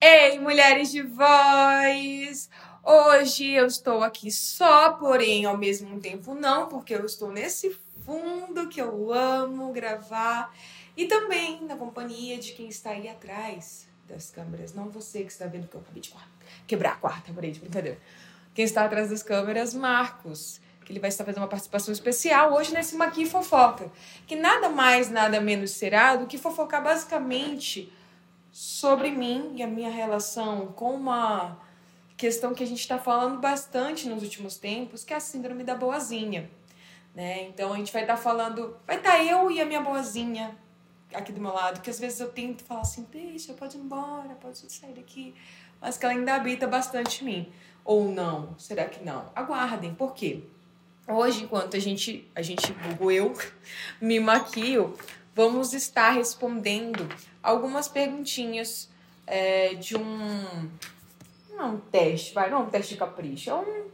Ei, mulheres de voz! Hoje eu estou aqui só, porém ao mesmo tempo não, porque eu estou nesse fundo que eu amo gravar. E também na companhia de quem está aí atrás das câmeras. Não você que está vendo que eu acabei de quebrar a quarta parede, brincadeira. Quem está atrás das câmeras, Marcos, que ele vai estar fazendo uma participação especial hoje nesse Maqui Fofoca, que nada mais, nada menos será do que fofocar basicamente sobre mim e a minha relação com uma questão que a gente está falando bastante nos últimos tempos, que é a síndrome da boazinha. Né? Então a gente vai estar falando, vai estar eu e a minha boazinha aqui do meu lado, que às vezes eu tento falar assim, deixa, pode ir embora, pode sair daqui, mas que ela ainda habita bastante em mim. Ou não? Será que não? Aguardem, por quê? Hoje, enquanto a gente, a gente, vulgo eu, me maquio, vamos estar respondendo algumas perguntinhas é, de um. Não é um teste, vai, não é um teste de capricho, é um.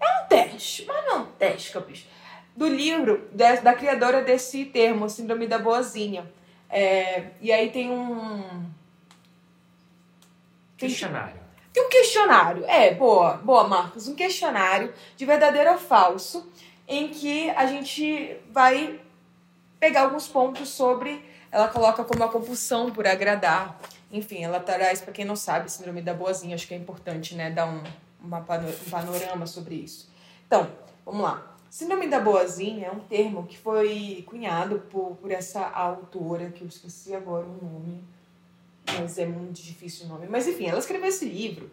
É um teste, mas não é um teste de capricho. Do livro da, da criadora desse termo, Síndrome da Boazinha. É, e aí tem um. Questionário. Tem um questionário. É, boa, boa, Marcos. Um questionário de verdadeiro ou falso, em que a gente vai pegar alguns pontos sobre. Ela coloca como a compulsão por agradar. Enfim, ela traz, para quem não sabe, síndrome da boazinha. Acho que é importante, né, dar um, uma pano- um panorama sobre isso. Então, vamos lá. Síndrome da boazinha é um termo que foi cunhado por, por essa autora, que eu esqueci agora o nome mas é muito difícil o nome. Mas enfim, ela escreveu esse livro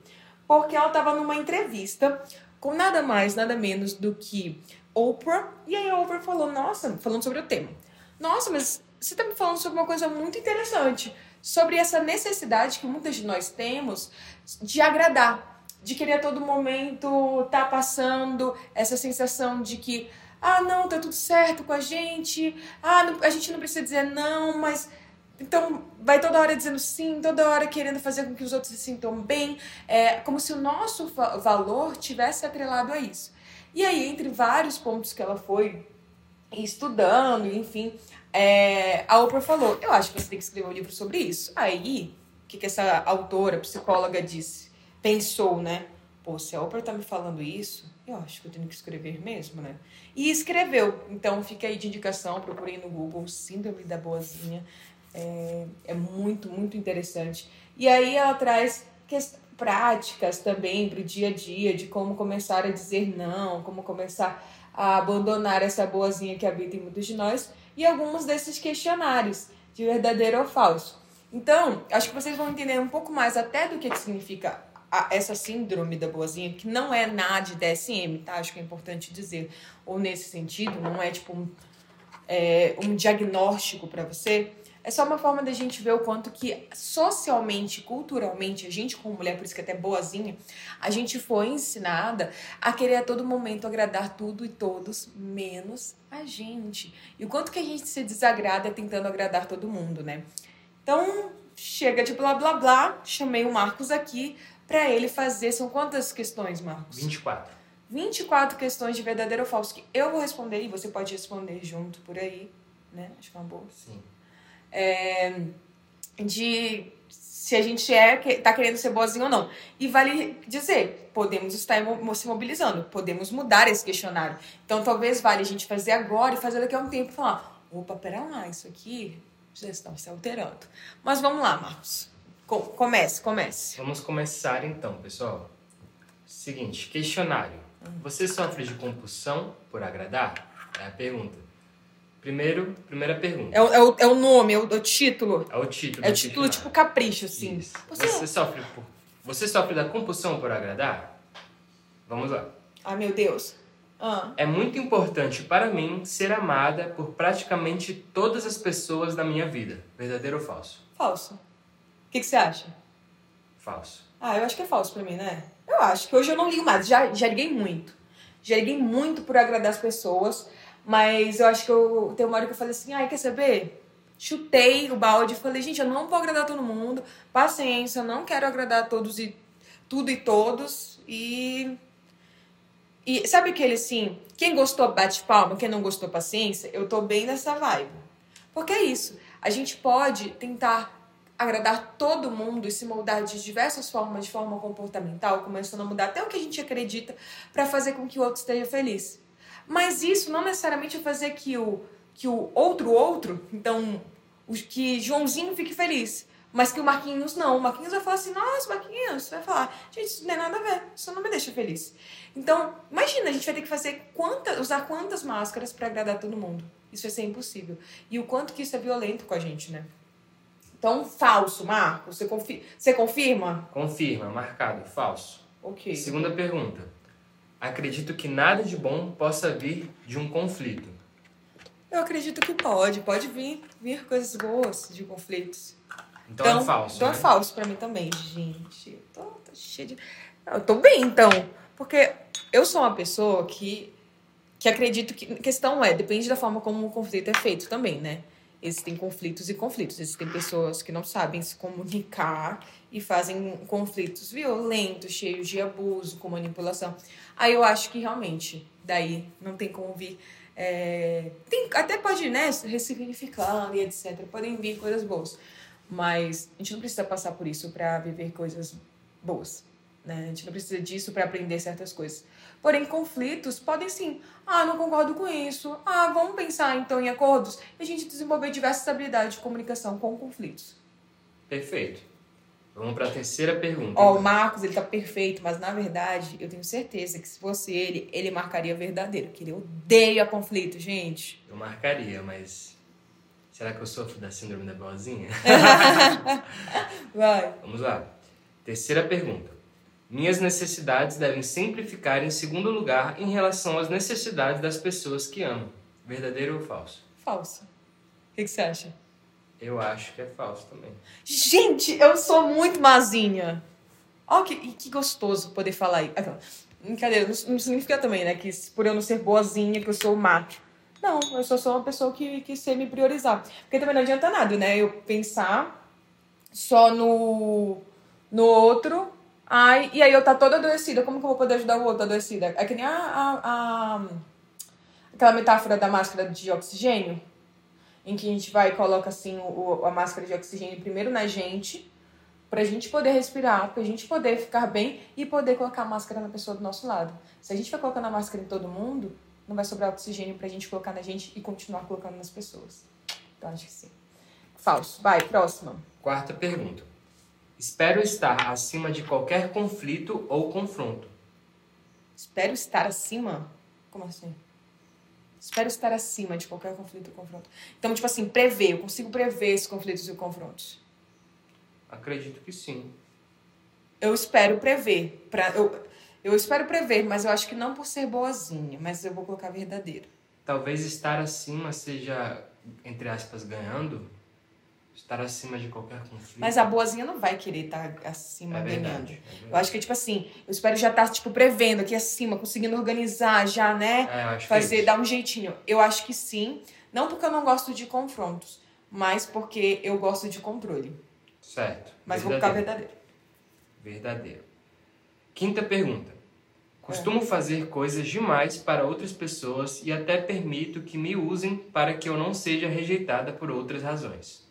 porque ela estava numa entrevista com nada mais, nada menos do que Oprah. E aí a Oprah falou: Nossa, falando sobre o tema. Nossa, mas você está me falando sobre uma coisa muito interessante. Sobre essa necessidade que muitas de nós temos de agradar. De querer a todo momento tá passando essa sensação de que, ah, não, tá tudo certo com a gente, ah, não- a gente não precisa dizer não, mas então, vai toda hora dizendo sim, toda hora querendo fazer com que os outros se sintam bem, é como se o nosso va- valor tivesse atrelado a isso. E aí, entre vários pontos que ela foi estudando, enfim, é, a Oprah falou: Eu acho que você tem que escrever um livro sobre isso. Aí, o que, que essa autora, psicóloga, disse? Pensou, né? Pô, se a Oprah tá me falando isso, eu acho que eu tenho que escrever mesmo, né? E escreveu. Então, fica aí de indicação, procurem no Google Síndrome da Boazinha. É, é muito, muito interessante. E aí ela traz práticas também para o dia a dia, de como começar a dizer não, como começar a abandonar essa boazinha que habita em muitos de nós, e alguns desses questionários, de verdadeiro ou falso. Então, acho que vocês vão entender um pouco mais até do que, que significa a- essa síndrome da boazinha, que não é nada de DSM, tá? Acho que é importante dizer. Ou nesse sentido, não é tipo um, é, um diagnóstico para você, é só uma forma da gente ver o quanto que socialmente, culturalmente, a gente como mulher, por isso que é até boazinha, a gente foi ensinada a querer a todo momento agradar tudo e todos, menos a gente. E o quanto que a gente se desagrada tentando agradar todo mundo, né? Então, chega de blá blá blá, chamei o Marcos aqui para ele fazer. São quantas questões, Marcos? 24. 24 questões de verdadeiro ou falso que eu vou responder e você pode responder junto por aí, né? Acho que é uma boa. Sim. É, de se a gente é tá querendo ser boazinho ou não. E vale dizer, podemos estar se mobilizando, podemos mudar esse questionário. Então talvez vale a gente fazer agora e fazer daqui a um tempo falar, opa, pera lá, isso aqui já está se alterando. Mas vamos lá, Marcos. Co- comece, comece. Vamos começar então, pessoal. Seguinte, questionário. Você sofre de compulsão por agradar? É a pergunta. Primeiro, primeira pergunta. É o, é o, é o nome, é o, é o título. É o título. É o título tipo capricho, assim. Isso. Você- Você sofre por... Você sofre da compulsão por agradar? Vamos lá. Ai, meu Deus. Ah. É muito importante para mim ser amada por praticamente todas as pessoas da minha vida. Verdadeiro ou falso? Falso. O que, que você acha? Falso. Ah, eu acho que é falso pra mim, né? Eu acho que hoje eu não ligo mais. Já, já liguei muito. Já liguei muito por agradar as pessoas. Mas eu acho que eu tem uma hora que eu falei assim, ai, quer saber? Chutei o balde e falei, gente, eu não vou agradar todo mundo. Paciência, eu não quero agradar todos e tudo e todos. E. E sabe aquele assim, Quem gostou, bate palma. Quem não gostou, paciência. Eu tô bem nessa vibe. Porque é isso. A gente pode tentar agradar todo mundo e se moldar de diversas formas, de forma comportamental, começando a mudar até o que a gente acredita para fazer com que o outro esteja feliz. Mas isso não necessariamente é fazer que o, que o outro outro, então, o- que Joãozinho fique feliz. Mas que o Marquinhos não. O Marquinhos vai falar assim, nossa, Marquinhos, vai falar, gente, isso não tem nada a ver, isso não me deixa feliz. Então, imagina, a gente vai ter que fazer quanta, usar quantas máscaras para agradar todo mundo. Isso vai ser impossível. E o quanto que isso é violento com a gente, né? Então, falso, Marcos, você, confi você confirma? Confirma, marcado, falso. Ok. Segunda pergunta. Acredito que nada de bom possa vir de um conflito. Eu acredito que pode. Pode vir, vir coisas boas de conflitos. Então, é falso. Então né? é falso pra mim também, gente. Eu tô, tô cheia de. Eu tô bem, então. Porque eu sou uma pessoa que, que acredito que. A questão é, depende da forma como o conflito é feito também, né? Existem conflitos e conflitos. Existem pessoas que não sabem se comunicar e fazem conflitos violentos, cheios de abuso, com manipulação. Aí eu acho que realmente, daí não tem como vir. é, tem, até pode, né, ressignificando e etc. Podem vir coisas boas. Mas a gente não precisa passar por isso para viver coisas boas. Né? A gente não precisa disso para aprender certas coisas. Porém, conflitos podem sim. Ah, não concordo com isso. Ah, vamos pensar então em acordos. E a gente desenvolver diversas habilidades de comunicação com conflitos. Perfeito. Vamos para a terceira pergunta. Ó, o então. Marcos, ele tá perfeito, mas na verdade, eu tenho certeza que se fosse ele, ele marcaria verdadeiro. Que ele odeia conflito, gente. Eu marcaria, mas. Será que eu sofro da síndrome da boazinha? Vai. Vamos lá. Terceira pergunta. Minhas necessidades devem sempre ficar em segundo lugar em relação às necessidades das pessoas que amo. Verdadeiro ou falso? Falso. O que, que você acha? Eu acho que é falso também. Gente, eu sou muito mazinha. Ó, que, e que gostoso poder falar aí. Aquela, Brincadeira, não, não significa também, né? Que por eu não ser boazinha, que eu sou macho. Não, eu só sou uma pessoa que, que sei me priorizar. Porque também não adianta nada, né? Eu pensar só no, no outro. Ai, e aí eu tá toda adoecida. Como que eu vou poder ajudar o outro adoecida? É que nem a, a, a- aquela metáfora da máscara de oxigênio em que a gente vai e coloca assim o, a máscara de oxigênio primeiro na gente, pra gente poder respirar, pra gente poder ficar bem e poder colocar a máscara na pessoa do nosso lado. Se a gente vai colocando a máscara em todo mundo, não vai sobrar oxigênio pra gente colocar na gente e continuar colocando nas pessoas. Então acho que sim. Falso. Vai, próxima. Quarta pergunta. Espero estar acima de qualquer conflito ou confronto. Espero estar acima. Como assim? Espero estar acima de qualquer conflito ou confronto. Então, tipo assim, prever. Eu consigo prever esses conflitos e confrontos. Acredito que sim. Eu espero prever. Pra, eu, eu espero prever, mas eu acho que não por ser boazinha, mas eu vou colocar verdadeiro. Talvez estar acima seja, entre aspas, ganhando. Estar acima de qualquer conflito. Mas a boazinha não vai querer estar acima é ganhando. é Eu acho que, tipo assim, eu espero já estar, tipo, prevendo aqui acima, conseguindo organizar já, né? É, eu acho que é Fazer, isso. dar um jeitinho. Eu acho que sim. Não porque eu não gosto de confrontos, mas porque eu gosto de controle. Certo. Mas vou colocar Verdadeiro. verdadeiro. Verdadeiro. Quinta pergunta. Costumo fazer coisas demais para outras pessoas e até permito que me usem para que eu não seja rejeitada por outras razões.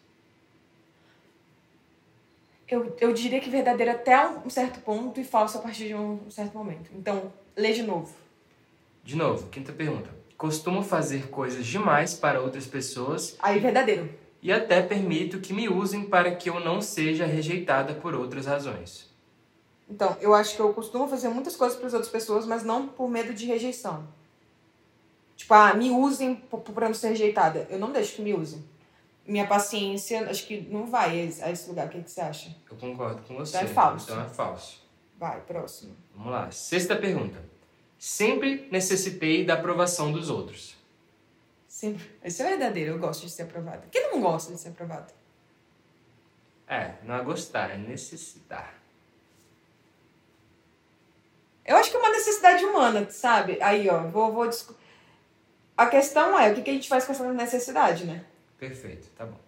Eu, eu diria que verdadeiro até um certo ponto e falso a partir de um certo momento. Então, lê de novo. De novo, quinta pergunta. Costumo fazer coisas demais para outras pessoas Aí, verdadeiro. e até permito que me usem para que eu não seja rejeitada por outras razões. Então, eu acho que eu costumo fazer muitas coisas para as outras pessoas, mas não por medo de rejeição. Tipo, ah, me usem p- p- pra não ser rejeitada. Eu não deixo que me usem. Minha paciência, acho que não vai a esse- lugar. O que, que você acha? Eu concordo com você. Então é falso. Então é falso. Vai, próximo. Vamos lá. Sexta pergunta. Sempre necessitei da aprovação dos outros. Sempre. Esse é verdadeiro, eu gosto de ser aprovada. Quem não gosta de ser aprovado? É, não é gostar, é necessitar. Eu acho que é uma necessidade humana, sabe? Aí, ó, vou, vou A questão é, o que, que a gente faz com essa necessidade, né? Perfeito, tá bom.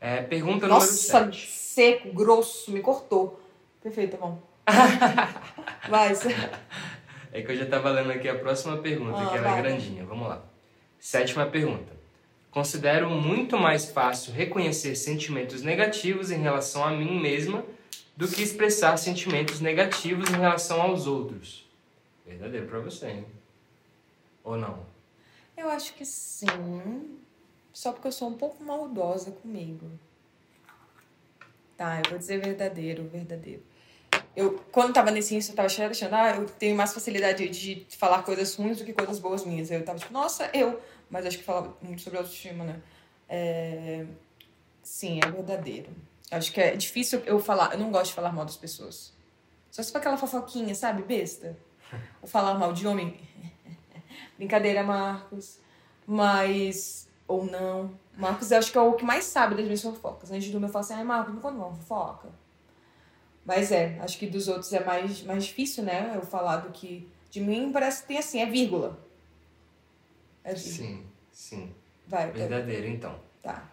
É, pergunta Nossa, número 7. seco, grosso, me cortou. Perfeito, tá bom. Vai, É que eu já tava lendo aqui a próxima pergunta, Ah, que ela é vai. grandinha. Vamos lá. Sétima pergunta. Considero muito mais fácil reconhecer sentimentos negativos em relação a mim mesma do que expressar sentimentos negativos em relação aos outros. Verdadeiro pra você, hein? Ou não? Eu acho que sim. Só porque eu sou um pouco maldosa comigo. Tá, eu vou dizer verdadeiro, verdadeiro. Eu, quando tava nesse início, eu tava achando, ah, eu tenho mais facilidade de falar coisas ruins do que coisas boas minhas. Eu tava tipo, nossa, eu. Mas acho que falava muito sobre autoestima, né? É... Sim, é verdadeiro. Acho que é difícil eu falar. Eu não gosto de falar mal das pessoas. Só se for aquela fofoquinha, sabe? Besta. Ou falar mal de homem. Brincadeira, Marcos. Mas. Ou não. Marcos, eu acho que é o que mais sabe das minhas fofocas. Antes de dormir, eu falo assim: ai, Marcos, me conta uma fofoca. Mas é, acho que dos outros é mais, mais difícil, né? Eu falar do que. De mim parece que tem assim, é vírgula. É vírgula. Sim, sim. Vai, vai. Verdadeiro, então. Tá.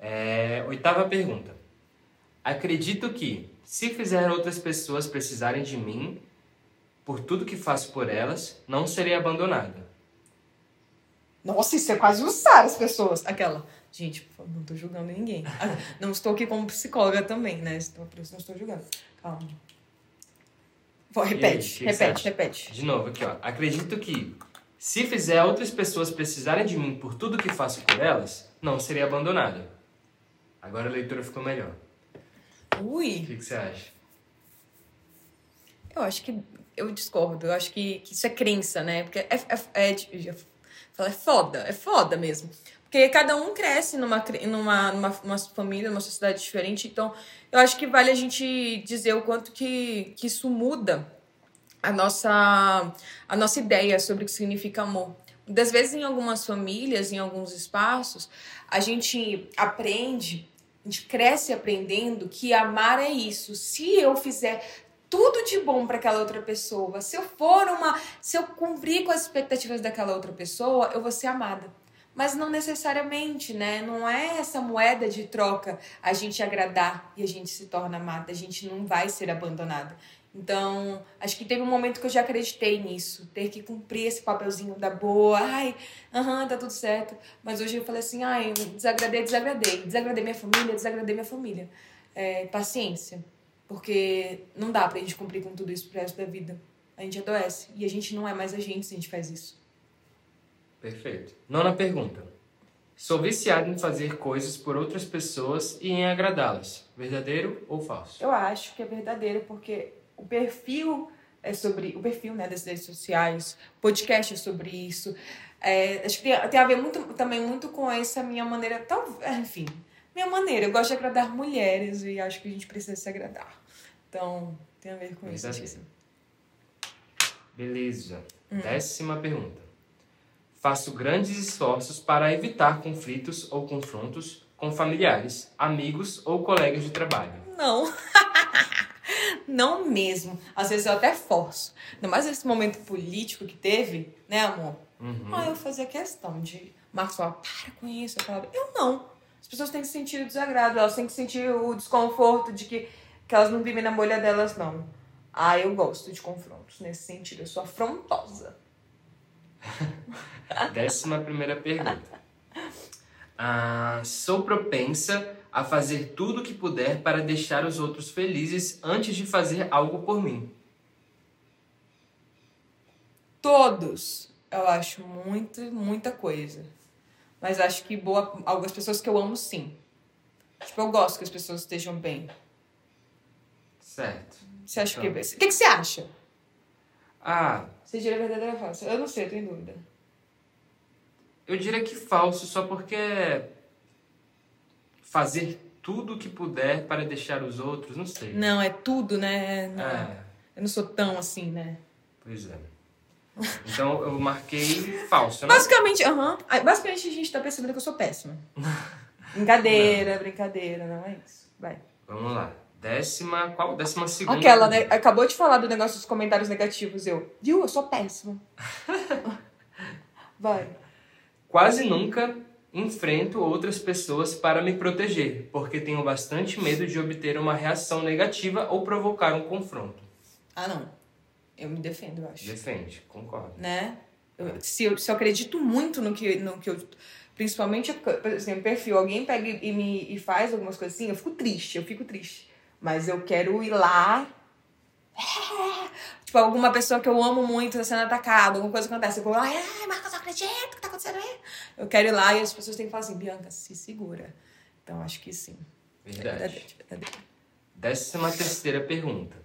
É, oitava pergunta. Acredito que, se fizer outras pessoas precisarem de mim, por tudo que faço por elas, não serei abandonada. Nossa, isso é quase usar as pessoas. Aquela. Gente, por favor, não tô julgando ninguém. Ah, Não estou aqui como psicóloga também, né? Estou, por isso não estou julgando. Calma. Vou, aí, repete, o você repete, repete. De novo, aqui, ó. Acredito que, se fizer outras pessoas precisarem de mim por tudo que faço por elas, não serei abandonada. Agora a leitura ficou melhor. O Ui, que, que você acha? eu acho que. Eu discordo. Eu acho que, que isso é crença, né? Porque é. é, é, eu falei, é foda, é foda mesmo. Porque cada um cresce numa, numa, numa, numa família, numa sociedade diferente. Então, eu acho que vale a gente dizer o quanto que, que isso muda a nossa, a nossa ideia sobre o que significa amor. Das vezes, em algumas famílias, em alguns espaços, a gente aprende, a gente cresce aprendendo que amar é isso. Se eu fizer tudo de bom para aquela outra pessoa, se eu for uma, se eu cumprir com as expectativas daquela outra pessoa, eu vou ser amada. Mas não necessariamente, né? Não é essa moeda de troca a gente agradar e a gente se torna amada, a gente não vai ser abandonada. Então, acho que teve um momento que eu já acreditei nisso, ter que cumprir esse papelzinho da boa, ai, aham, tá tudo certo. Mas hoje eu falei assim, ai, desagradei, desagradei, desagradei minha família, desagradei minha família. É, paciência, porque não dá pra gente cumprir com tudo isso pro resto da vida. A gente adoece e a gente não é mais a gente se a gente faz isso. Perfeito. Nona pergunta. Sou viciado em fazer coisas por outras pessoas e em agradá-las. Verdadeiro ou falso? Eu acho que é verdadeiro, porque o perfil é sobre. O perfil né, das redes sociais, podcast é sobre isso. É, acho que tem, tem a ver muito, também muito com essa minha maneira. Tal, enfim, minha maneira. Eu gosto de agradar mulheres e acho que a gente precisa se agradar. Então, tem a ver com isso. Verdadeiro. sim. Beleza. Hum. Décima pergunta. Faço grandes esforços para evitar conflitos ou confrontos com familiares, amigos ou colegas de trabalho. Não. Não mesmo. Às vezes eu até forço. Ainda mais nesse momento político que teve, né, amor? Uhum. Ah, eu fazia questão de. Marcos para com isso. Eu falava, eu não. As pessoas têm que sentir o desagrado, elas têm que sentir o desconforto de que, que elas não vivem na bolha delas, não. Ah, eu gosto de confrontos nesse sentido. Eu sou afrontosa. Décima primeira pergunta. Ah, sou propensa a fazer tudo o que puder para deixar os outros felizes antes de fazer algo por mim. Todos, eu acho muito, muita coisa. Mas acho que boa, algumas pessoas que eu amo, sim. Tipo, eu gosto que as pessoas estejam bem. Certo. Você acha Então. que. O que, que você acha? Ah, Você diria verdadeira ou falsa? Eu não sei, eu tenho dúvida. eu diria que falso, só porque fazer tudo o que puder para deixar os outros, não sei. Não, é tudo, né? Não, É, Eu não sou tão assim, né? pois é. Então eu marquei falso, né? Basicamente, aham. Aí, Basicamente a gente tá percebendo que eu sou péssima. Brincadeira, brincadeira, não é isso. Vai. Vamos lá. Décima, qual? Décima segunda. Aquela, né? Acabou de falar do negócio dos comentários negativos. Eu, viu? Eu sou péssima. Vai. Quase nunca enfrento outras pessoas para me proteger, porque tenho bastante medo de obter uma reação negativa ou provocar um confronto. Ah, não. Eu me defendo, eu acho. Defende, concordo. né? Eu- se, eu, se eu acredito muito no que, no que eu. Principalmente, por exemplo, perfil, alguém pega e, me, e faz algumas coisas assim, eu fico triste, eu fico triste. Mas eu quero ir lá. Tipo, alguma pessoa que eu amo muito tá sendo atacada, alguma coisa acontece. Eu vou lá, ai, Marcos, eu acredito, o que tá acontecendo aí? Eu quero ir lá e as pessoas têm que falar assim, Bianca, se segura. Então, acho que sim. É Verdade. verdadeiro. Décima terceira pergunta.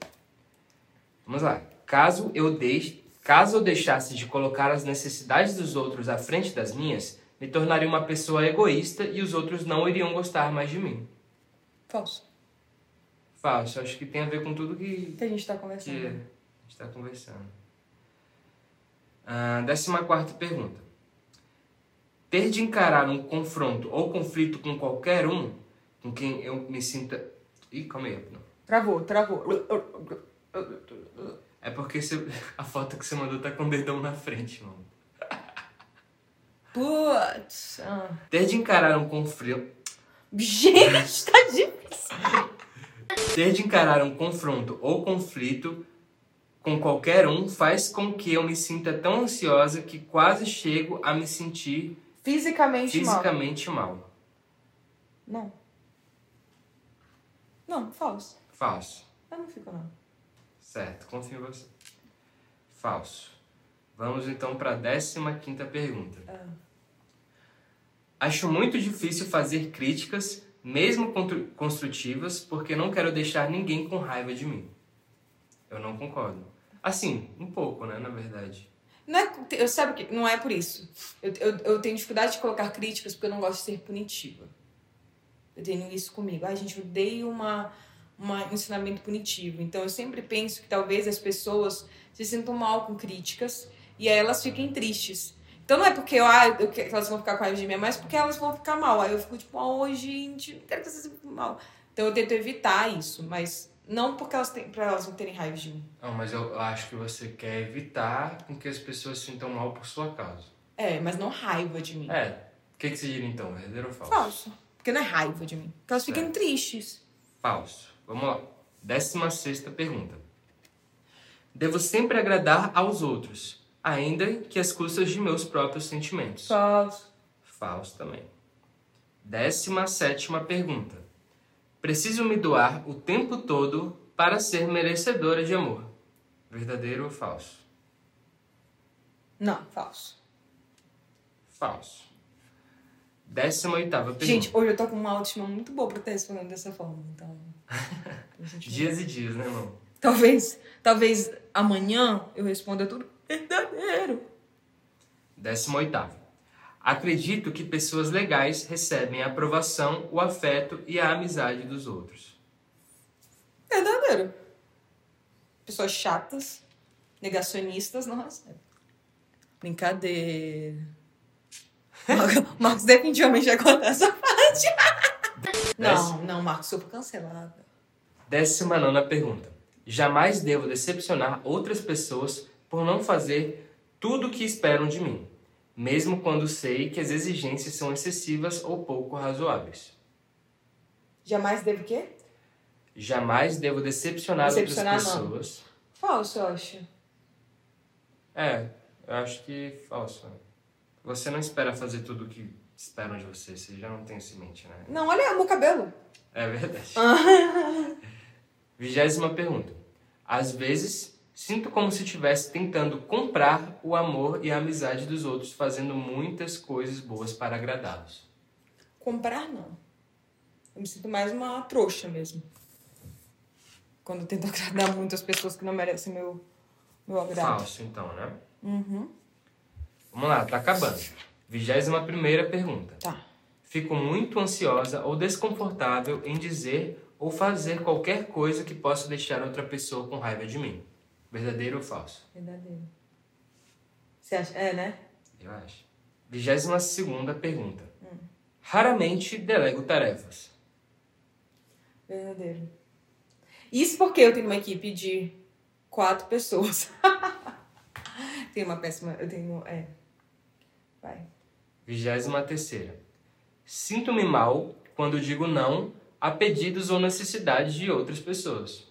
Vamos lá. Caso eu deixe, caso eu deixasse de colocar as necessidades dos outros à frente das minhas, me tornaria uma pessoa egoísta e os outros não iriam gostar mais de mim. Falso. Falso. Acho que tem a ver com tudo que, Que a gente tá que conversando. a gente está conversando. Ah, décima quarta pergunta. Ter de encarar um confronto ou conflito com qualquer um com quem eu me sinta... Ih, calma aí. Não. Travou, travou. É porque você- a foto que você mandou tá com o dedão na frente, mano. Putz. Ah. Ter de encarar um conflito. Gente, tá difícil. Ter de encarar um confronto ou conflito com qualquer um faz com que eu me sinta tão ansiosa que quase chego a me sentir Fisicamente, mal. fisicamente mal. Não. Não, falso. Falso. Eu não fico, não. Certo, confio em você. Falso. Vamos então para a décima quinta pergunta. Acho muito difícil fazer críticas, mesmo construtivas, porque não quero deixar ninguém com raiva de mim. Eu não concordo. Assim, um pouco, né, na verdade. Não é, eu sabe que não é por isso. Eu, eu, eu tenho dificuldade de colocar críticas porque eu não gosto de ser punitiva. Eu tenho isso comigo. Ai, gente, eu odeio uma, uma um ensinamento punitivo. Então eu sempre penso que talvez as pessoas se sintam mal com críticas e aí elas fiquem tristes. Então não é porque eu, ah, eu, que elas vão ficar com raiva de mim, é mais porque elas vão ficar mal. Aí eu fico tipo, oh, gente, não quero que vocês fiquem mal. Então eu tento evitar isso, mas não porque elas têm, pra elas não terem raiva de mim. Não, mas eu acho que você quer evitar com que as pessoas se sintam mal por sua causa. É, mas não raiva de mim. É. O que, que você diria então? Verdadeiro ou falso? Falso. Porque não é raiva de mim. Porque elas ficam Certo. tristes. Falso. Vamos lá. Décima sexta pergunta. Devo sempre agradar aos outros, ainda que às custas de meus próprios sentimentos. Falso. Falso também. Décima sétima pergunta. Preciso me doar o tempo todo para ser merecedora de amor. Verdadeiro ou falso? Não, falso. Falso. Décima oitava pergunta. Gente, hoje eu tô com uma autoestima muito boa pra estar respondendo dessa forma. Então. Dias e dias, né, irmão? Talvez, talvez amanhã eu responda tudo verdadeiro. Décima oitava. Acredito que pessoas legais recebem a aprovação, o afeto e a amizade dos outros. Verdadeiro. Pessoas chatas, negacionistas, não recebem. Brincadeira. Marcos- Marcos definitivamente vai contar essa parte. Não, não, Marcos, eu fui cancelada. Décima nona pergunta. Jamais devo decepcionar outras pessoas por não fazer tudo o que esperam de mim, mesmo quando sei que as exigências são excessivas ou pouco razoáveis. Jamais devo o quê? Jamais devo decepcionar, Decepcionar, outras não. pessoas. Falso, eu acho. É, eu acho que falso. Você não espera fazer tudo o que esperam de você, você já não tem isso em mente, né? Não, olha meu cabelo. É verdade. Vigésima pergunta. Às vezes, sinto como se estivesse tentando comprar o amor e a amizade dos outros, fazendo muitas coisas boas para agradá-los. Comprar, não. Eu me sinto mais uma trouxa mesmo. Quando eu tento agradar muito as pessoas que não merecem meu, meu agrado. Falso, então, né? Uhum. Vamos lá, tá acabando. Vigésima primeira pergunta. Tá. Fico muito ansiosa ou desconfortável em dizer ou fazer qualquer coisa que possa deixar outra pessoa com raiva de mim. Verdadeiro ou falso? Verdadeiro. Você acha? É, né? Eu acho. Vigésima segunda pergunta. Raramente delego tarefas. Verdadeiro. Isso porque eu tenho uma equipe de quatro pessoas. tenho uma péssima. Eu tenho. É. Vai. Vigésima terceira. Sinto-me mal quando digo não a pedidos ou necessidades de outras pessoas.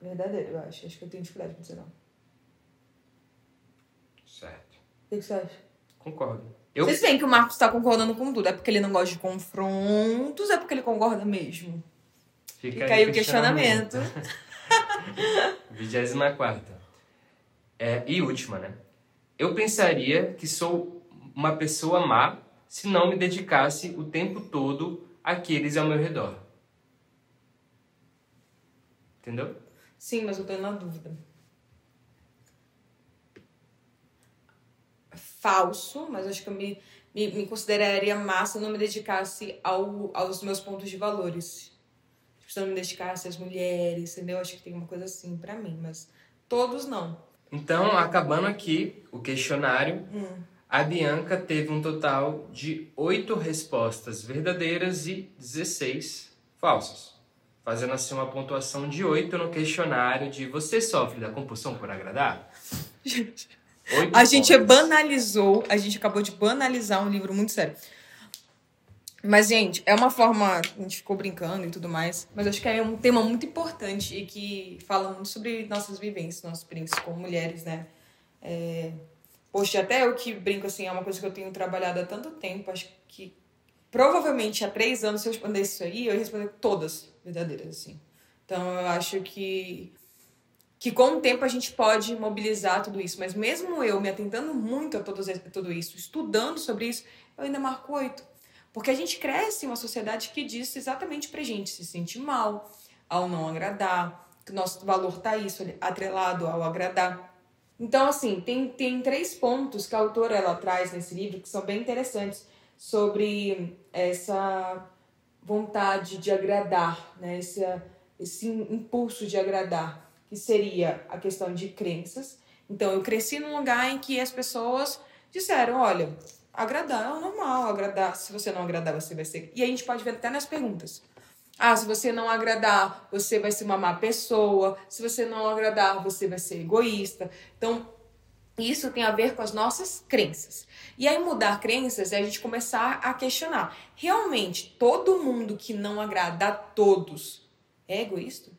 Verdadeiro, eu acho. Acho que eu tenho dificuldade com dizer não. Certo. O que você acha? Concordo. Eu, Vocês veem que o Marcos tá concordando com tudo. É porque ele não gosta de confrontos, é porque ele concorda mesmo. Fica aí o questionamento. 24. É, e última, né? Eu pensaria que sou uma pessoa má se não me dedicasse o tempo todo àqueles ao meu redor. Entendeu? Sim, mas eu tô na dúvida. Falso, mas acho que eu me, me, me consideraria má se não me dedicasse ao, aos meus pontos de valores. Tipo, se não me dedicasse às mulheres, entendeu? Acho que tem uma coisa assim pra mim, mas todos não. Então, acabando aqui o questionário, a Bianca teve um total de 8 respostas verdadeiras e 16 falsas. Fazendo assim uma pontuação de 8 no questionário de você sofre da compulsão por agradar? Oito A gente pontos. banalizou, a gente acabou de banalizar um livro muito sério. Mas, gente, é uma forma. A gente ficou brincando e tudo mais. Mas acho que é um tema muito importante e que fala muito sobre nossas vivências, nossos experiências como mulheres, né? É... Poxa, até eu que brinco assim, é uma coisa que eu tenho trabalhado há tanto tempo. Acho que provavelmente há três anos, se eu respondesse isso aí, eu ia responder todas verdadeiras, assim. Então eu acho que que com o tempo a gente pode mobilizar tudo isso. Mas mesmo eu me atentando muito a todos, a tudo isso, estudando sobre isso, eu ainda marco oito. Porque a gente cresce em uma sociedade que diz exatamente pra gente se sentir mal ao não agradar, que o nosso valor tá isso, atrelado ao agradar. Então, assim, tem, tem três pontos que a autora ela traz nesse livro que são bem interessantes sobre essa vontade de agradar, né? Esse, esse impulso de agradar que seria a questão de crenças. Então, eu cresci num lugar em que as pessoas disseram: olha, agradar é normal, agradar, se você não agradar, você vai ser. E a gente pode ver até nas perguntas. Ah, se você não agradar, você vai ser uma má pessoa. Se você não agradar, você vai ser egoísta. Então, isso tem a ver com as nossas crenças. E aí, mudar crenças é a gente começar a questionar: realmente, todo mundo que não agrada a todos é egoísta?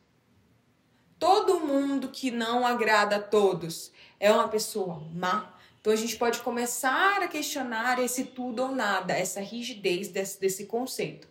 Todo mundo que não agrada a todos é uma pessoa má? Então a gente pode começar a questionar esse tudo ou nada, essa rigidez desse, desse conceito.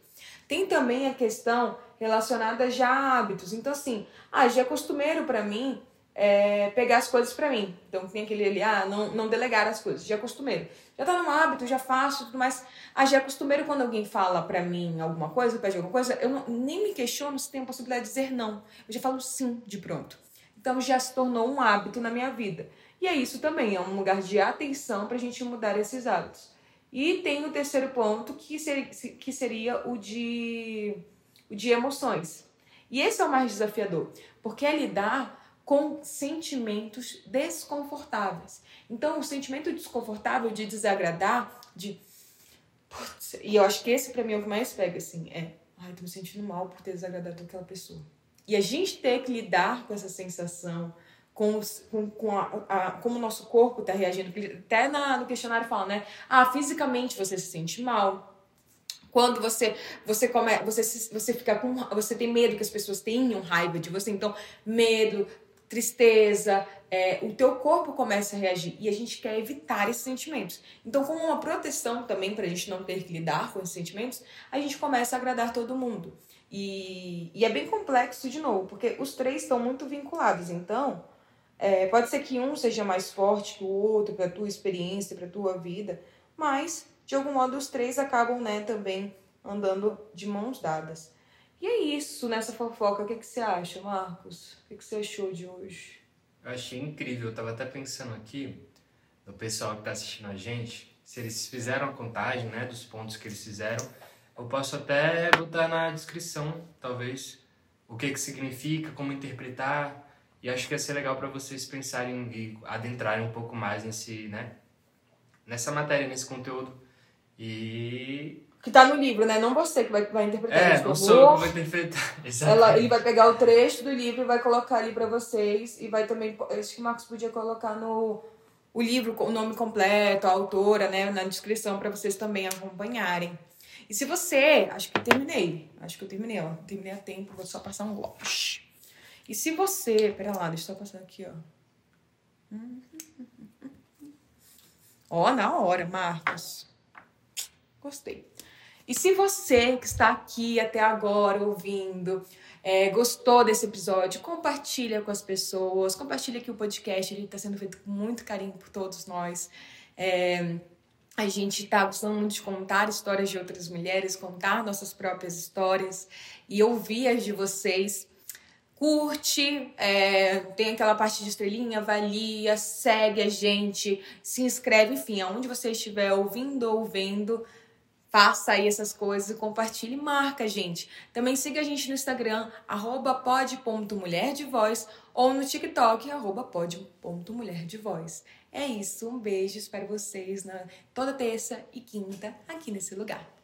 Tem também a questão relacionada já a hábitos. Então, assim, ah, já é costumeiro para mim é, pegar as coisas para mim. Então tem aquele ali, ah, não, não delegar as coisas, já é costumeiro. Já tá no hábito, já faço tudo mais. Ah, já é costumeiro quando alguém fala para mim alguma coisa, pede alguma coisa, eu não, nem me questiono se tem a possibilidade de dizer não. Eu já falo sim de pronto. Então já se tornou um hábito na minha vida. E é isso também, é um lugar de atenção pra gente mudar esses hábitos. E tem o terceiro ponto, que seria, que seria o de, o de emoções. E esse é o mais desafiador, porque é lidar com sentimentos desconfortáveis. Então, o sentimento desconfortável de desagradar, de. Putz, e eu acho que esse pra mim é o que mais pega, assim, é. Ai, tô me sentindo mal por ter desagradado aquela pessoa. E a gente ter que lidar com essa sensação, com, com, com a, a- como o nosso corpo tá reagindo. Até na, no questionário fala, né? Ah, fisicamente você se sente mal. Quando você você come, você você fica com você tem medo que as pessoas tenham raiva de você, então medo, tristeza, é, o teu corpo começa a reagir e a gente quer evitar esses sentimentos. Então, como uma proteção também para a gente não ter que lidar com esses sentimentos, a gente começa a agradar todo mundo. E, e é bem complexo de novo, porque os três estão muito vinculados. Então, é, pode ser que um seja mais forte que o outro para tua experiência, para tua vida, mas de algum modo os três acabam, né, também andando de mãos dadas. E é isso nessa fofoca. O que, que você acha, Marcos? O que, que você achou de hoje? Eu achei incrível, eu tava até pensando aqui no pessoal que tá assistindo a gente, se eles fizeram a contagem, né, dos pontos que eles fizeram, eu posso até botar na descrição, talvez, o que que significa, como interpretar, e acho que ia ser legal para vocês pensarem e adentrarem um pouco mais nesse, né, nessa matéria, nesse conteúdo. E Que tá no livro, né? Não você que vai, vai interpretar é, isso. não sou eu que vou interpretar. Ela, Exatamente. ele vai pegar o trecho do livro e vai colocar ali pra vocês. E vai também. Acho que o Marcos podia colocar no o livro, o nome completo, a autora, né? Na descrição pra vocês também acompanharem. E se você. Acho que terminei. Acho que eu terminei, ó. Terminei a tempo, vou só passar um gloss. E se você. Pera lá, deixa eu só passar aqui, ó. Ó, na hora, Marcos. Gostei. E se você que está aqui até agora ouvindo, é, gostou desse episódio, compartilha com as pessoas, compartilha aqui o podcast, ele está sendo feito com muito carinho por todos nós. É, a gente está gostando muito de contar histórias de outras mulheres, contar nossas próprias histórias e ouvir as de vocês. Curte, é, tem aquela parte de estrelinha, avalia, segue a gente, se inscreve, enfim, aonde você estiver ouvindo ou vendo, faça aí essas coisas e compartilhe e marca a gente. Também siga a gente no Instagram, arroba ou no TikTok, arroba. É isso, um beijo, espero vocês na toda terça e quinta aqui nesse lugar.